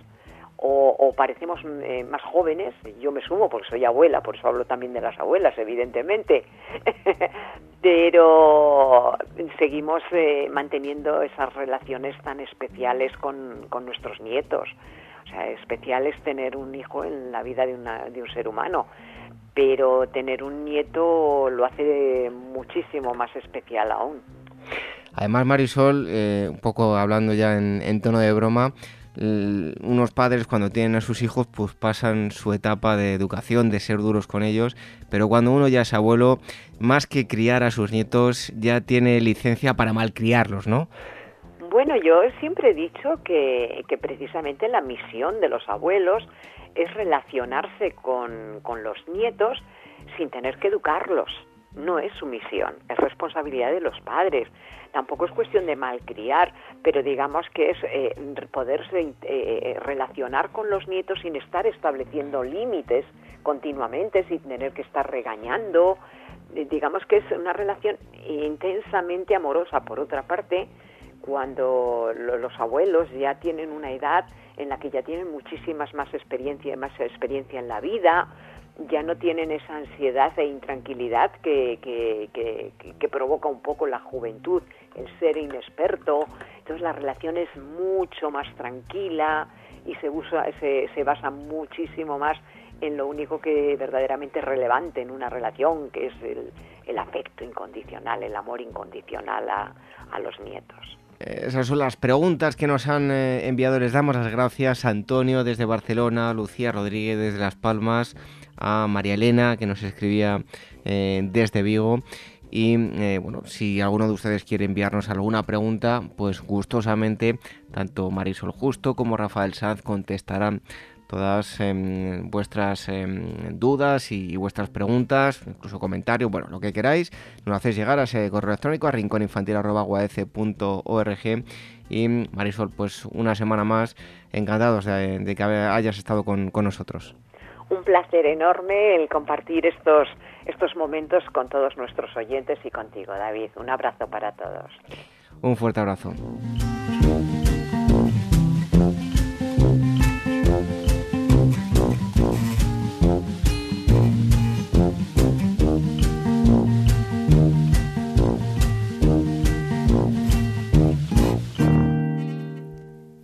o, parecemos eh, más jóvenes, yo me sumo porque soy abuela, por eso hablo también de las abuelas, evidentemente, pero seguimos eh, manteniendo esas relaciones tan especiales con, con, nuestros nietos. O sea, especial es tener un hijo en la vida de, una, de un ser humano, pero tener un nieto lo hace muchísimo más especial aún. Además, Marisol, eh, un poco hablando ya en tono de broma, unos padres cuando tienen a sus hijos pues pasan su etapa de educación, de ser duros con ellos, pero cuando uno ya es abuelo, más que criar a sus nietos, ya tiene licencia para malcriarlos, ¿no? Bueno, yo siempre he dicho que, que precisamente la misión de los abuelos es relacionarse con, con los nietos sin tener que educarlos. No es su misión, es responsabilidad de los padres tampoco es cuestión de malcriar, pero digamos que es eh, poderse eh, relacionar con los nietos sin estar estableciendo límites continuamente, sin tener que estar regañando. Eh, digamos que es una relación intensamente amorosa. Por otra parte, cuando los abuelos ya tienen una edad en la que ya tienen muchísimas más experiencia, más experiencia en la vida, ya no tienen esa ansiedad e intranquilidad que, que, provoca un poco la juventud, el ser inexperto. Entonces la relación es mucho más tranquila y se, usa, se, se basa muchísimo más en lo único que verdaderamente es relevante en una relación, que es el, el afecto incondicional, el amor incondicional a, a los nietos. Esas son las preguntas que nos han eh, enviado. Les damos las gracias Antonio desde Barcelona, Lucía Rodríguez desde Las Palmas, a María Elena, que nos escribía eh, desde Vigo. Y eh, bueno, si alguno de ustedes quiere enviarnos alguna pregunta, pues gustosamente tanto Marisol Justo como Rafael Sanz contestarán todas em, vuestras em, dudas y, vuestras preguntas, incluso comentarios, bueno, lo que queráis, nos hacéis llegar a ese correo electrónico a rincóninfantil.org y Marisol, pues una semana más, encantados de, que hayas estado con nosotros un placer enorme el compartir estos, estos momentos con todos nuestros oyentes y contigo, David. Un abrazo para todos. Un fuerte abrazo.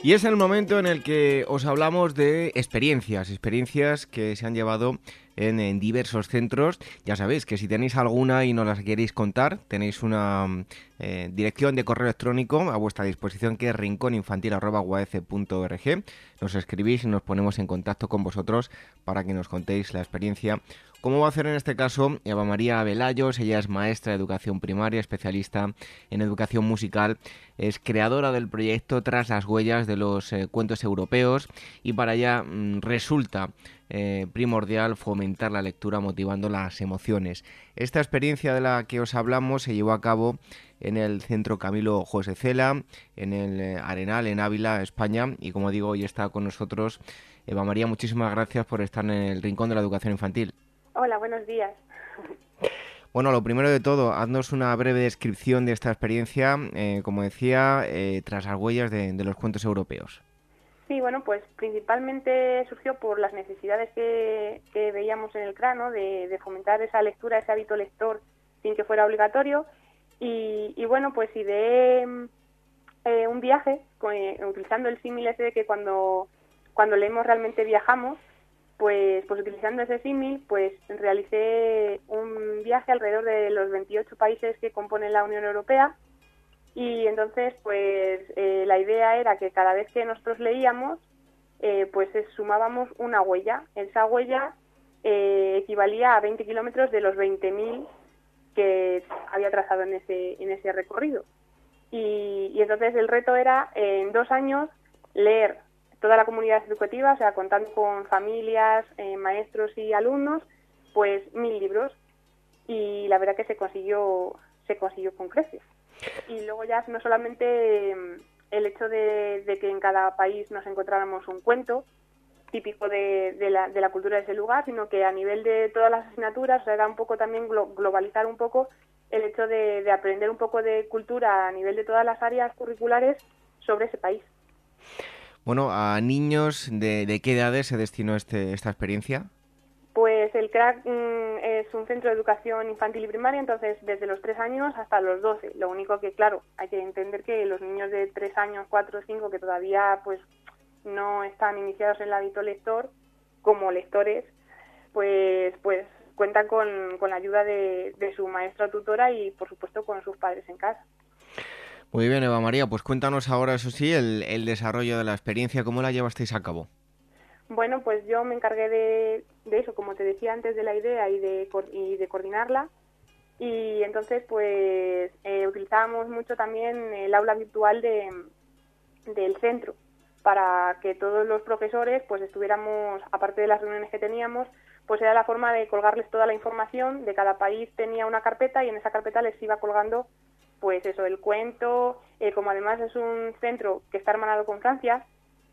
Y es el momento en el que os hablamos de experiencias, experiencias que se han llevado en, diversos centros. Ya sabéis que si tenéis alguna y no las queréis contar, tenéis una eh, dirección de correo electrónico a vuestra disposición que es rincóninfantil.org. Nos escribís y nos ponemos en contacto con vosotros para que nos contéis la experiencia ¿Cómo va a hacer en este caso Eva María Velayos? Ella es maestra de educación primaria, especialista en educación musical, es creadora del proyecto Tras las huellas de los eh, cuentos europeos y para ella mm, resulta eh, primordial fomentar la lectura motivando las emociones. Esta experiencia de la que os hablamos se llevó a cabo en el Centro Camilo José Cela, en el eh, Arenal, en Ávila, España, y como digo, hoy está con nosotros Eva María. Muchísimas gracias por estar en el Rincón de la Educación Infantil. Hola, buenos días. Bueno, lo primero de todo, haznos una breve descripción de esta experiencia, eh, como decía, eh, tras las huellas de, los cuentos europeos. Sí, bueno, pues principalmente surgió por las necesidades que, veíamos en el cráneo de, fomentar esa lectura, ese hábito lector sin que fuera obligatorio. Y, bueno, pues ideé eh, un viaje utilizando el símil ese de que cuando, cuando leemos realmente viajamos pues, pues utilizando ese símil, pues realicé un viaje alrededor de los 28 países que componen la Unión Europea y entonces pues eh, la idea era que cada vez que nosotros leíamos eh, pues sumábamos una huella. Esa huella eh, equivalía a 20 kilómetros de los 20.000 que había trazado en ese, en ese recorrido. Y, y entonces el reto era en dos años leer toda la comunidad educativa, o sea, contando con familias, eh, maestros y alumnos, pues mil libros. Y la verdad que se consiguió, se consiguió con creces. Y luego ya no solamente mm, el hecho de, que en cada país nos encontráramos un cuento típico de, la, de, la, cultura de ese lugar, sino que a nivel de todas las asignaturas era un poco también globalizar un poco el hecho de aprender un poco de cultura a nivel de todas las áreas curriculares sobre ese país. Bueno, ¿a niños de, qué edades se destinó este, esta experiencia? Pues el CRAC mm, es un centro de educación infantil y primaria, entonces desde los 3 años hasta los 12. Lo único que, claro, hay que entender que los niños de 3 años, 4 o 5, que todavía pues no están iniciados en el hábito lector, como lectores, pues, pues cuentan con, con la ayuda de, de su maestra tutora y, por supuesto, con sus padres en casa. Muy bien, Eva María, pues cuéntanos ahora, eso sí, el, desarrollo de la experiencia, ¿cómo la llevasteis a cabo? Bueno, pues yo me encargué de, eso, como te decía antes, de la idea y de, y de coordinarla. Y entonces, pues eh, utilizábamos mucho también el aula virtual de, del centro para que todos los profesores pues estuviéramos, aparte de las reuniones que teníamos, pues era la forma de colgarles toda la información, de cada país tenía una carpeta y en esa carpeta les iba colgando pues eso, el cuento, eh, como además es un centro que está hermanado con Francia,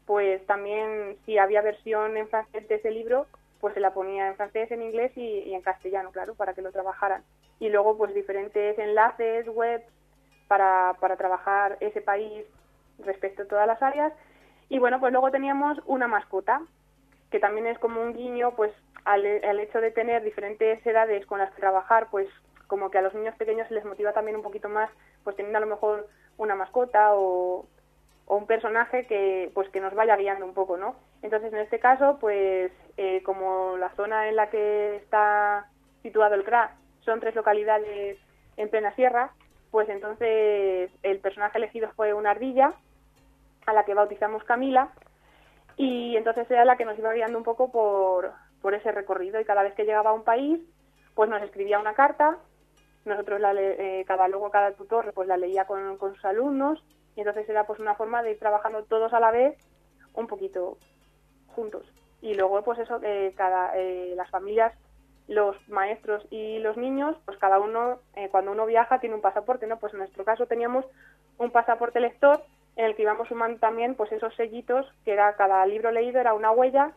pues también si había versión en francés de ese libro, pues se la ponía en francés, en inglés y, en castellano, claro, para que lo trabajaran. Y luego pues diferentes enlaces, web, para, para trabajar ese país respecto a todas las áreas. Y bueno, pues luego teníamos una mascota, que también es como un guiño, pues al, al hecho de tener diferentes edades con las que trabajar, pues como que a los niños pequeños se les motiva también un poquito más, pues teniendo a lo mejor una mascota o, un personaje que pues que nos vaya guiando un poco, ¿no? Entonces en este caso, pues eh, como la zona en la que está situado el CRA son tres localidades en plena sierra, pues entonces el personaje elegido fue una ardilla a la que bautizamos Camila y entonces era la que nos iba guiando un poco por, por ese recorrido y cada vez que llegaba a un país pues nos escribía una carta nosotros la eh, cada luego cada tutor pues la leía con, sus alumnos y entonces era pues una forma de ir trabajando todos a la vez un poquito juntos. Y luego pues eso eh, cada eh, las familias los maestros y los niños pues cada uno eh, cuando uno viaja tiene un pasaporte no pues en nuestro caso teníamos un pasaporte lector en el que íbamos sumando también pues esos sellitos que era cada libro leído era una huella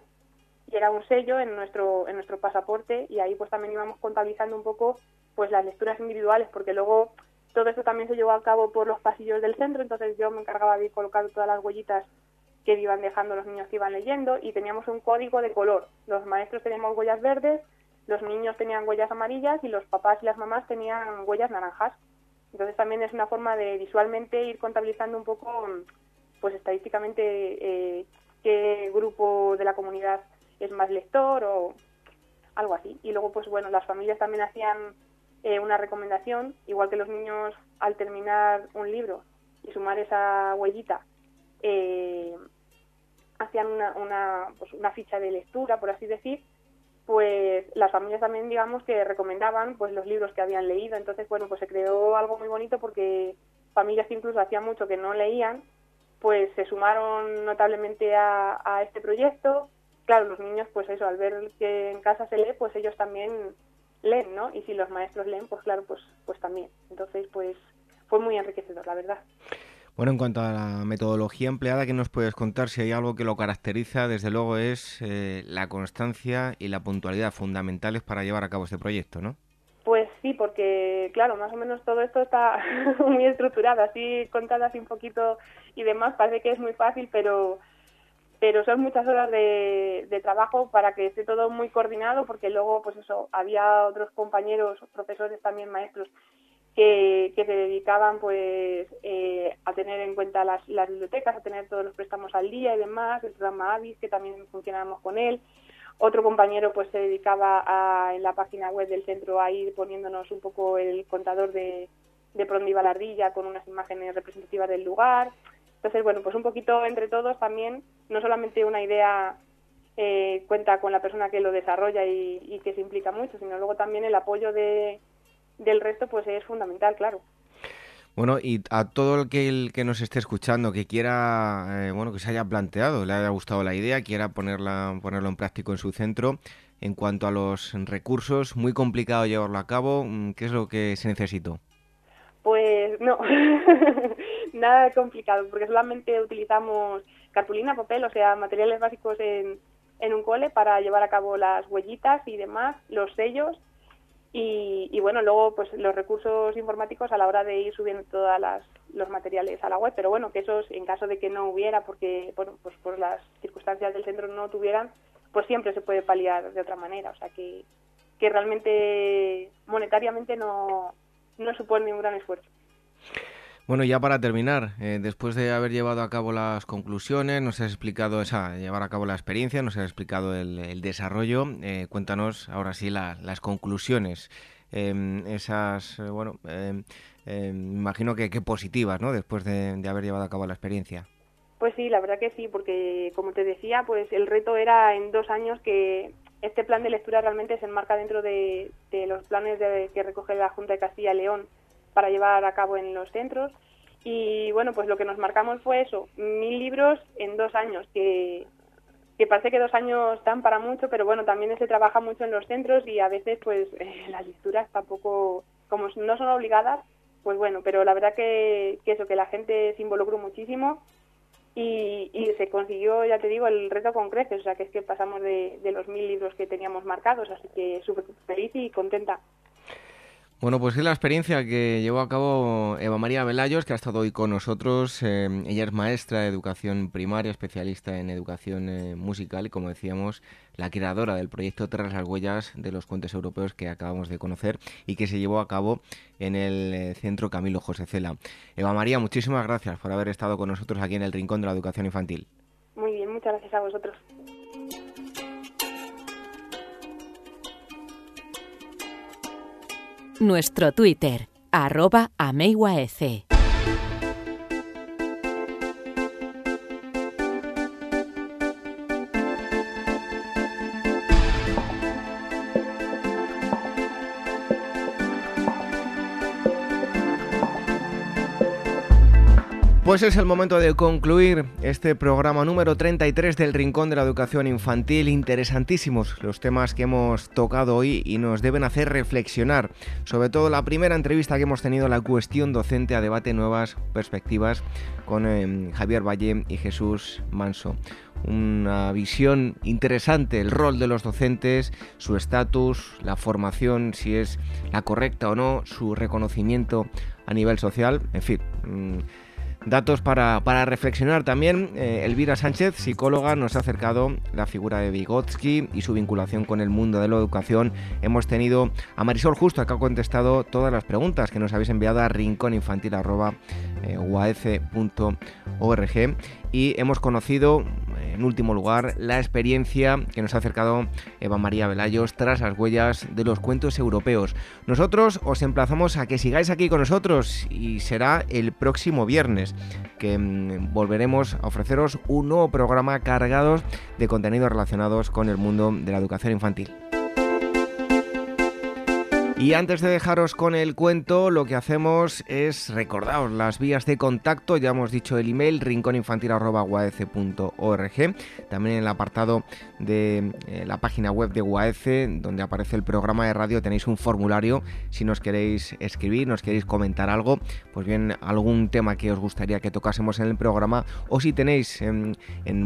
y era un sello en nuestro en nuestro pasaporte y ahí pues también íbamos contabilizando un poco pues las lecturas individuales, porque luego todo esto también se llevó a cabo por los pasillos del centro, entonces yo me encargaba de colocar todas las huellitas que iban dejando los niños que iban leyendo y teníamos un código de color. Los maestros teníamos huellas verdes, los niños tenían huellas amarillas y los papás y las mamás tenían huellas naranjas. Entonces también es una forma de visualmente ir contabilizando un poco pues estadísticamente eh, qué grupo de la comunidad es más lector o algo así. Y luego, pues bueno, las familias también hacían eh, una recomendación, igual que los niños al terminar un libro y sumar esa huellita, eh, hacían una, una, pues una ficha de lectura, por así decir, pues las familias también digamos que recomendaban pues los libros que habían leído entonces bueno pues se creó algo muy bonito porque familias que incluso hacía mucho que no leían pues se sumaron notablemente a, a, este proyecto claro los niños pues eso al ver que en casa se lee pues ellos también leen no y si los maestros leen pues claro pues pues también entonces pues fue muy enriquecedor la verdad bueno, en cuanto a la metodología empleada, ¿qué nos puedes contar? Si hay algo que lo caracteriza, desde luego es eh, la constancia y la puntualidad fundamentales para llevar a cabo este proyecto, ¿no? Pues sí, porque claro, más o menos todo esto está muy estructurado, así contado así un poquito y demás, parece que es muy fácil, pero pero son muchas horas de, trabajo para que esté todo muy coordinado, porque luego, pues eso, había otros compañeros, profesores también, maestros, que, se dedicaban pues eh, a tener en cuenta las, bibliotecas, a tener todos los préstamos al día y demás, el programa AVIS, que también funcionábamos con él. Otro compañero pues se dedicaba a, en la página web del centro a ir poniéndonos un poco el contador de, de por dónde iba la ardilla con unas imágenes representativas del lugar. Entonces, bueno, pues un poquito entre todos también, no solamente una idea eh, cuenta con la persona que lo desarrolla y, y que se implica mucho, sino luego también el apoyo de, del resto pues es fundamental, claro. Bueno, y a todo el que, el que nos esté escuchando, que quiera, eh, bueno, que se haya planteado, le haya gustado la idea, quiera ponerla, ponerlo en práctico en su centro, en cuanto a los recursos, muy complicado llevarlo a cabo, mm, ¿qué es lo que se necesitó? Pues no, nada complicado, porque solamente utilizamos cartulina, papel, o sea, materiales básicos en, en un cole para llevar a cabo las huellitas y demás, los sellos. Y, bueno, luego pues los recursos informáticos a la hora de ir subiendo todos los materiales a la web, pero bueno, que esos en caso de que no hubiera, porque bueno, pues por las circunstancias del centro no tuvieran, pues siempre se puede paliar de otra manera, o sea que, que realmente monetariamente no, no supone un gran esfuerzo. Bueno, ya para terminar, eh, después de haber llevado a cabo las conclusiones, nos has explicado esa, llevar a cabo la experiencia, nos has explicado el, desarrollo. Eh, cuéntanos ahora sí las conclusiones. Em, esas, eh, bueno, em, em, imagino que, positivas, ¿no? Después de, haber llevado a cabo la experiencia. Pues sí, la verdad que sí, porque como te decía, pues el reto era en dos años que este plan de lectura realmente se enmarca dentro de, de los planes de, que recoge la Junta de Castilla y León para llevar a cabo en los centros. Y bueno, pues lo que nos marcamos fue eso, mil libros en dos años, que, parece que dos años dan para mucho, pero bueno, también se trabaja mucho en los centros y a veces pues las lecturas tampoco, como no son obligadas, pues bueno, pero la verdad que, que eso, que la gente se involucró muchísimo y, y, se consiguió, ya te digo, el reto con creces, o sea que es que pasamos de, de los mil libros que teníamos marcados, así que súper feliz y contenta. Bueno, pues es la experiencia que llevó a cabo Eva María Velayos, que ha estado hoy con nosotros. Eh, ella es maestra de educación primaria, especialista en educación eh, musical y, como decíamos, la creadora del proyecto Tras las Huellas de los Cuentos Europeos que acabamos de conocer y que se llevó a cabo en el eh, Centro Camilo José Cela. Eva María, muchísimas gracias por haber estado con nosotros aquí en el Rincón de la Educación Infantil. Muy bien, muchas gracias a vosotros. Nuestro Twitter, arroba Pues es el momento de concluir este programa número 33 del Rincón de la Educación Infantil. Interesantísimos los temas que hemos tocado hoy y nos deben hacer reflexionar. Sobre todo la primera entrevista que hemos tenido, la cuestión docente a debate nuevas perspectivas con eh, Javier Valle y Jesús Manso una visión interesante, el rol de los docentes, su estatus, la formación, si es la correcta o no, su reconocimiento a nivel social, en fin. Mm, datos para, reflexionar. También eh, Elvira Sánchez, psicóloga, nos ha acercado la figura de Vygotsky y su vinculación con el mundo de la educación. Hemos tenido a Marisol Justo, que ha contestado todas las preguntas que nos habéis enviado a rincóninfantil.org y hemos conocido en último lugar, la experiencia que nos ha acercado Eva María Velayos tras las huellas de los cuentos europeos. Nosotros os emplazamos a que sigáis aquí con nosotros y será el próximo viernes que mm, volveremos a ofreceros un nuevo programa cargado de contenidos relacionados con el mundo de la educación infantil. Y antes de dejaros con el cuento, lo que hacemos es recordaros las vías de contacto. Ya hemos dicho el email rincóninfantil.org. También en el apartado de eh, la página web de UAEC, donde aparece el programa de radio, tenéis un formulario. Si nos queréis escribir, nos queréis comentar algo, pues bien, algún tema que os gustaría que tocásemos en el programa, o si tenéis en,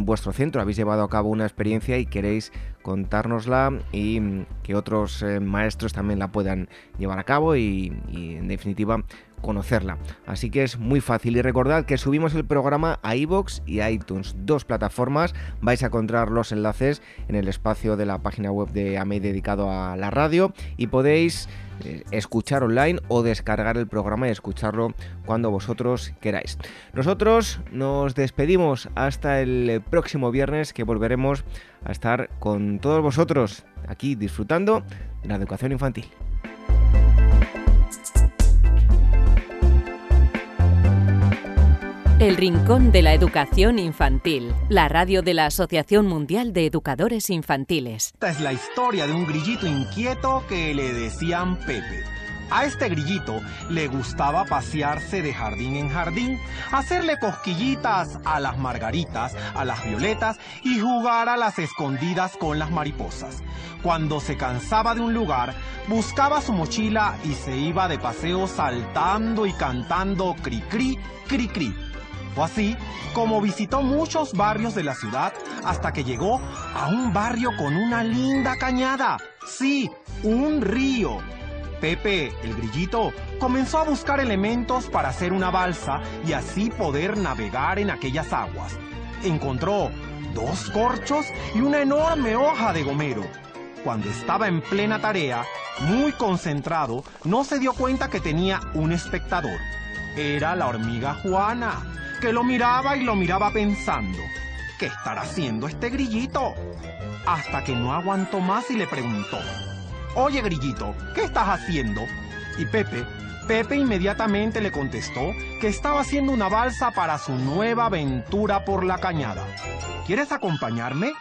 vuestro centro, habéis llevado a cabo una experiencia y queréis contárnosla y mm, que otros eh, maestros también la puedan llevar a cabo y, en definitiva conocerla. Así que es muy fácil y recordad que subimos el programa a iBox y iTunes, dos plataformas. Vais a encontrar los enlaces en el espacio de la página web de AMEI dedicado a la radio y podéis eh, escuchar online o descargar el programa y escucharlo cuando vosotros queráis. Nosotros nos despedimos hasta el próximo viernes que volveremos a estar con todos vosotros aquí disfrutando de la educación infantil. El Rincón de la Educación Infantil, la radio de la Asociación Mundial de Educadores Infantiles. Esta es la historia de un grillito inquieto que le decían Pepe. A este grillito le gustaba pasearse de jardín en jardín, hacerle cosquillitas a las margaritas, a las violetas y jugar a las escondidas con las mariposas. Cuando se cansaba de un lugar, buscaba su mochila y se iba de paseo saltando y cantando cri cri, cri cri así como visitó muchos barrios de la ciudad hasta que llegó a un barrio con una linda cañada. Sí, un río. Pepe, el grillito, comenzó a buscar elementos para hacer una balsa y así poder navegar en aquellas aguas. Encontró dos corchos y una enorme hoja de gomero. Cuando estaba en plena tarea, muy concentrado, no se dio cuenta que tenía un espectador. Era la hormiga Juana que lo miraba y lo miraba pensando, ¿qué estará haciendo este grillito? Hasta que no aguantó más y le preguntó, Oye grillito, ¿qué estás haciendo? Y Pepe, Pepe inmediatamente le contestó que estaba haciendo una balsa para su nueva aventura por la cañada. ¿Quieres acompañarme?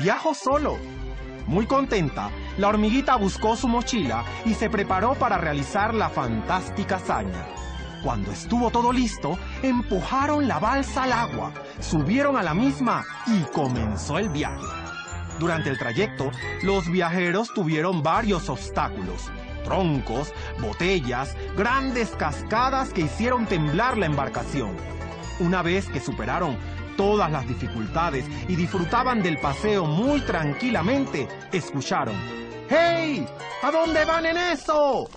Viajo solo. Muy contenta, la hormiguita buscó su mochila y se preparó para realizar la fantástica hazaña. Cuando estuvo todo listo, empujaron la balsa al agua, subieron a la misma y comenzó el viaje. Durante el trayecto, los viajeros tuvieron varios obstáculos, troncos, botellas, grandes cascadas que hicieron temblar la embarcación. Una vez que superaron todas las dificultades y disfrutaban del paseo muy tranquilamente, escucharon, ¡Hey! ¿A dónde van en eso?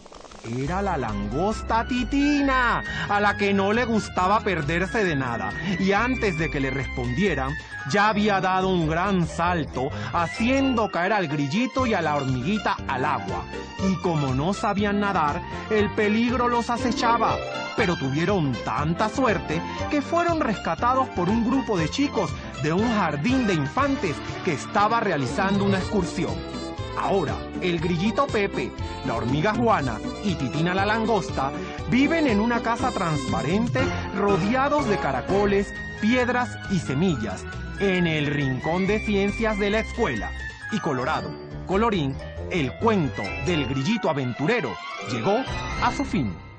Era la langosta titina, a la que no le gustaba perderse de nada. Y antes de que le respondieran, ya había dado un gran salto, haciendo caer al grillito y a la hormiguita al agua. Y como no sabían nadar, el peligro los acechaba. Pero tuvieron tanta suerte que fueron rescatados por un grupo de chicos de un jardín de infantes que estaba realizando una excursión. Ahora, el grillito Pepe, la hormiga Juana y Titina la langosta viven en una casa transparente rodeados de caracoles, piedras y semillas en el rincón de ciencias de la escuela. Y Colorado, colorín, el cuento del grillito aventurero llegó a su fin.